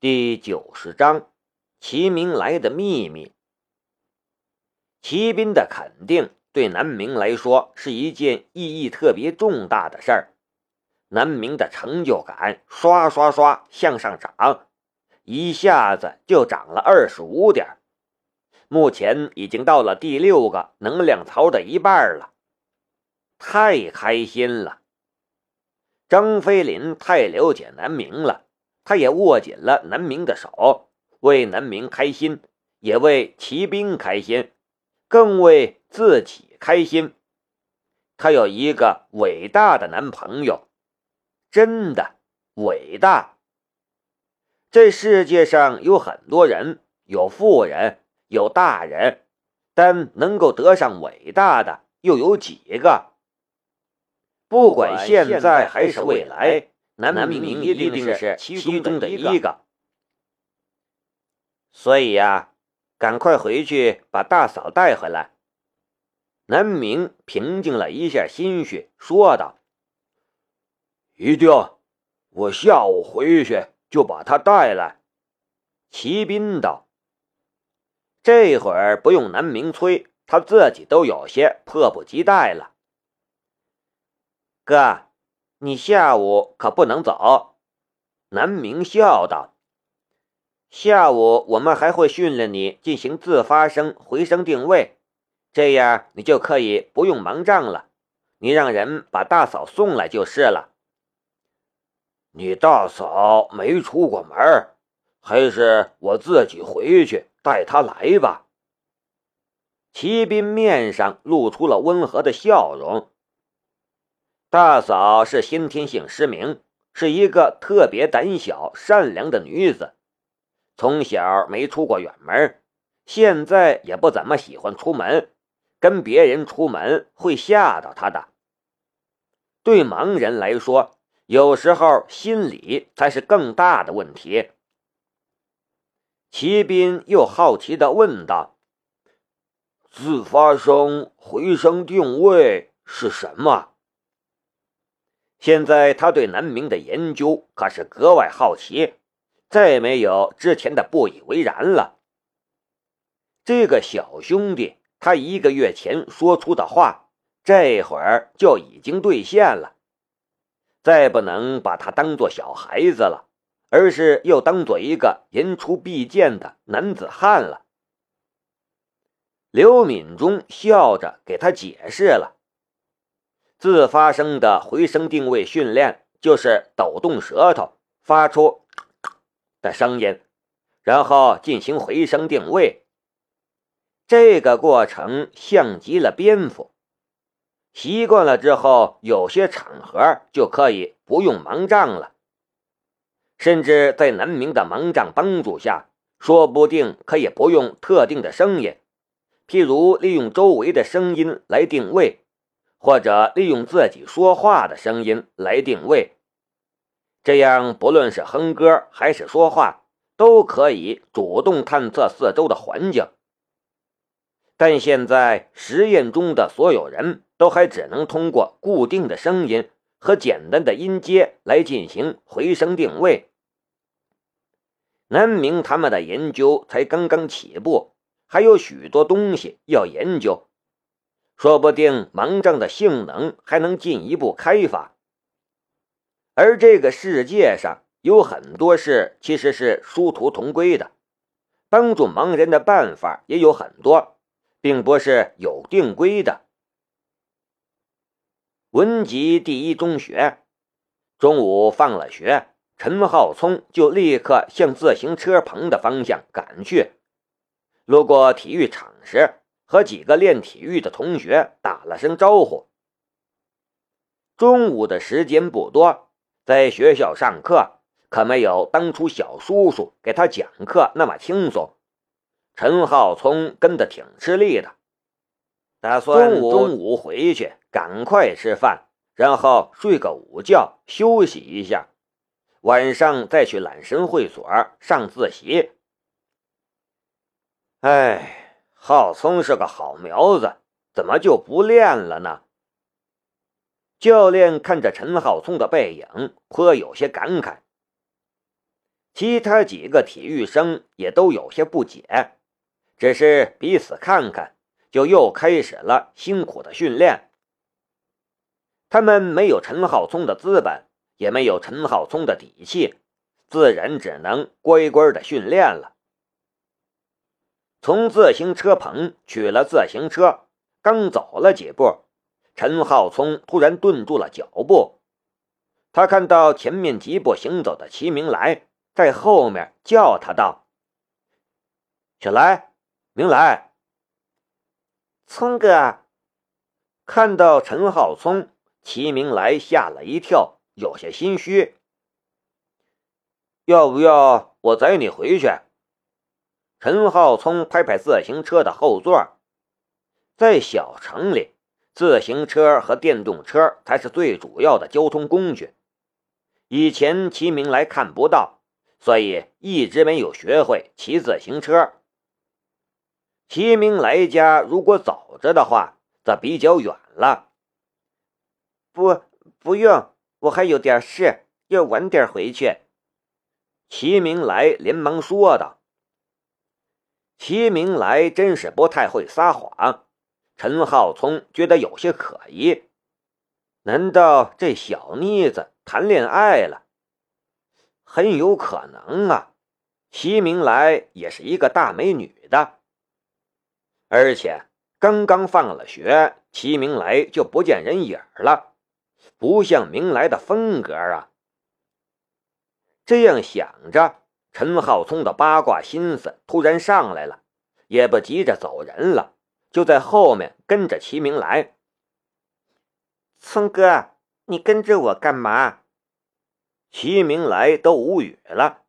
第九十章，齐明来的秘密。齐斌的肯定对南明来说是一件意义特别重大的事儿，南明的成就感刷刷刷向上涨，一下子就涨了二十五点，目前已经到了第六个能量槽的一半了，太开心了！张飞林太了解南明了。他也握紧了南明的手，为南明开心，也为骑兵开心，更为自己开心。他有一个伟大的男朋友，真的伟大。这世界上有很多人，有富人，有大人，但能够得上伟大的又有几个？不管现在还是未来。南明一定是其中的一个，所以呀，赶快回去把大嫂带回来。南明平静了一下心绪，说道：“一定，我下午回去就把她带来。”齐斌道：“这会儿不用南明催，他自己都有些迫不及待了。”哥。你下午可不能走，南明笑道：“下午我们还会训练你进行自发声回声定位，这样你就可以不用忙仗了。你让人把大嫂送来就是了。”你大嫂没出过门，还是我自己回去带她来吧。齐斌面上露出了温和的笑容。大嫂是先天性失明，是一个特别胆小善良的女子，从小没出过远门，现在也不怎么喜欢出门，跟别人出门会吓到她的。对盲人来说，有时候心理才是更大的问题。齐斌又好奇地问道：“自发声回声定位是什么？”现在他对南明的研究可是格外好奇，再没有之前的不以为然了。这个小兄弟，他一个月前说出的话，这会儿就已经兑现了。再不能把他当做小孩子了，而是又当做一个言出必践的男子汉了。刘敏中笑着给他解释了。自发声的回声定位训练，就是抖动舌头，发出的声音，然后进行回声定位。这个过程像极了蝙蝠。习惯了之后，有些场合就可以不用盲杖了，甚至在南明的盲杖帮助下，说不定可以不用特定的声音，譬如利用周围的声音来定位。或者利用自己说话的声音来定位，这样不论是哼歌还是说话，都可以主动探测四周的环境。但现在实验中的所有人都还只能通过固定的声音和简单的音阶来进行回声定位。南明他们的研究才刚刚起步，还有许多东西要研究。说不定盲杖的性能还能进一步开发，而这个世界上有很多事其实是殊途同归的，帮助盲人的办法也有很多，并不是有定规的。文集第一中学中午放了学，陈浩聪就立刻向自行车棚的方向赶去，路过体育场时。和几个练体育的同学打了声招呼。中午的时间不多，在学校上课可没有当初小叔叔给他讲课那么轻松。陈浩聪跟得挺吃力的，打算中午回去赶快吃饭，然后睡个午觉休息一下，晚上再去揽神会所上自习。哎。浩聪是个好苗子，怎么就不练了呢？教练看着陈浩聪的背影，颇有些感慨。其他几个体育生也都有些不解，只是彼此看看，就又开始了辛苦的训练。他们没有陈浩聪的资本，也没有陈浩聪的底气，自然只能乖乖的训练了。从自行车棚取了自行车，刚走了几步，陈浩聪突然顿住了脚步。他看到前面疾步行走的齐明来，在后面叫他道：“小来，明来。”聪哥看到陈浩聪，齐明来吓了一跳，有些心虚。要不要我载你回去？陈浩聪拍拍自行车的后座，在小城里，自行车和电动车才是最主要的交通工具。以前齐明来看不到，所以一直没有学会骑自行车。齐明来家如果走着的话，则比较远了。不，不用，我还有点事，要晚点回去。齐明来连忙说道。齐明来真是不太会撒谎，陈浩聪觉得有些可疑。难道这小妮子谈恋爱了？很有可能啊。齐明来也是一个大美女的，而且刚刚放了学，齐明来就不见人影了，不像明来的风格啊。这样想着。陈浩聪的八卦心思突然上来了，也不急着走人了，就在后面跟着齐明来。聪哥，你跟着我干嘛？齐明来都无语了。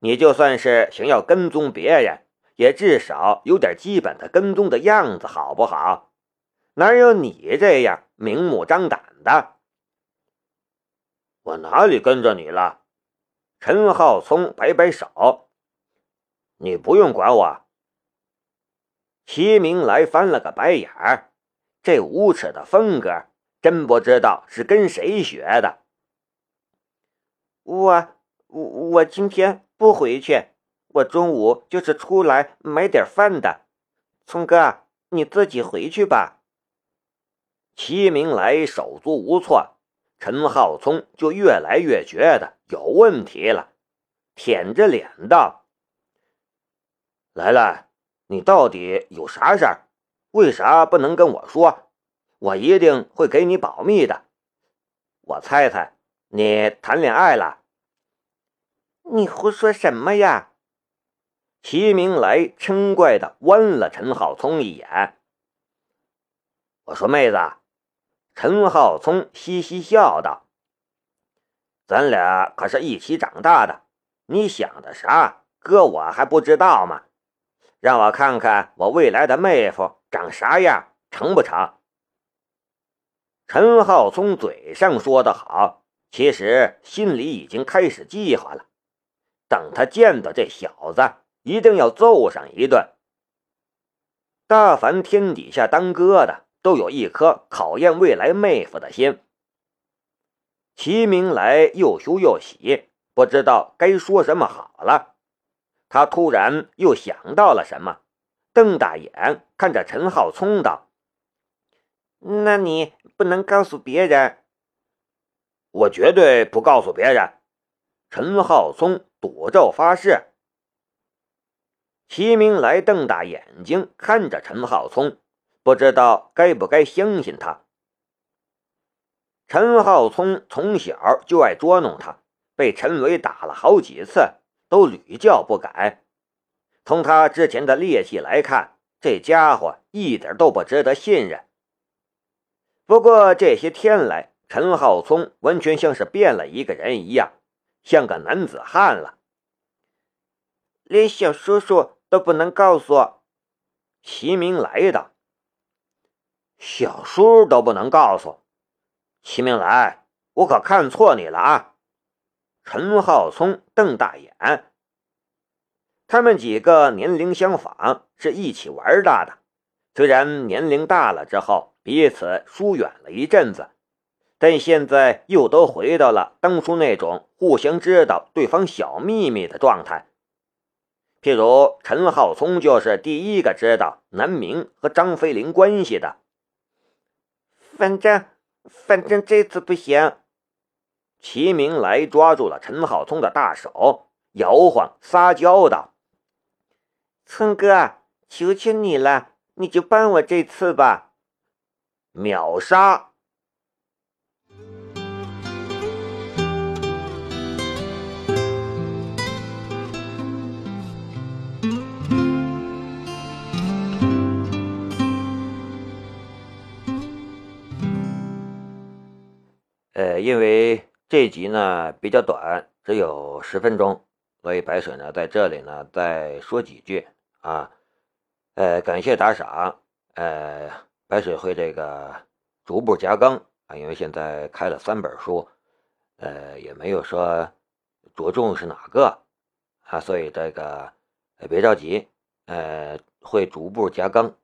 你就算是想要跟踪别人，也至少有点基本的跟踪的样子，好不好？哪有你这样明目张胆的？我哪里跟着你了？陈浩聪摆摆手：“你不用管我。”齐明来翻了个白眼儿，这无耻的风格，真不知道是跟谁学的。我我我今天不回去，我中午就是出来买点饭的。聪哥，你自己回去吧。齐明来手足无措。陈浩聪就越来越觉得有问题了，舔着脸道：“来来，你到底有啥事儿？为啥不能跟我说？我一定会给你保密的。我猜猜，你谈恋爱了？你胡说什么呀？”齐明来嗔怪的剜了陈浩聪一眼。我说：“妹子。”陈浩聪嘻嘻笑道：“咱俩可是一起长大的，你想的啥？哥我还不知道吗？让我看看我未来的妹夫长啥样，成不成？”陈浩聪嘴上说的好，其实心里已经开始计划了。等他见到这小子，一定要揍上一顿。大凡天底下当哥的。都有一颗考验未来妹夫的心。齐明来又羞又喜，不知道该说什么好了。他突然又想到了什么，瞪大眼看着陈浩聪道：“那你不能告诉别人。”我绝对不告诉别人。陈浩聪赌咒发誓。齐明来瞪大眼睛看着陈浩聪。不知道该不该相信他。陈浩聪从小就爱捉弄他，被陈伟打了好几次，都屡教不改。从他之前的劣迹来看，这家伙一点都不值得信任。不过这些天来，陈浩聪完全像是变了一个人一样，像个男子汉了。连小叔叔都不能告诉齐明来的。小叔都不能告诉齐明来，我可看错你了啊！陈浩聪瞪大眼。他们几个年龄相仿，是一起玩大的。虽然年龄大了之后彼此疏远了一阵子，但现在又都回到了当初那种互相知道对方小秘密的状态。譬如陈浩聪就是第一个知道南明和张飞林关系的。反正，反正这次不行。齐明来抓住了陈浩聪的大手，摇晃撒娇道：“聪哥，求求你了，你就帮我这次吧。”秒杀。因为这集呢比较短，只有十分钟，所以白水呢在这里呢再说几句啊。呃，感谢打赏。呃，白水会这个逐步加更啊，因为现在开了三本书，呃，也没有说着重是哪个啊，所以这个别着急，呃，会逐步加更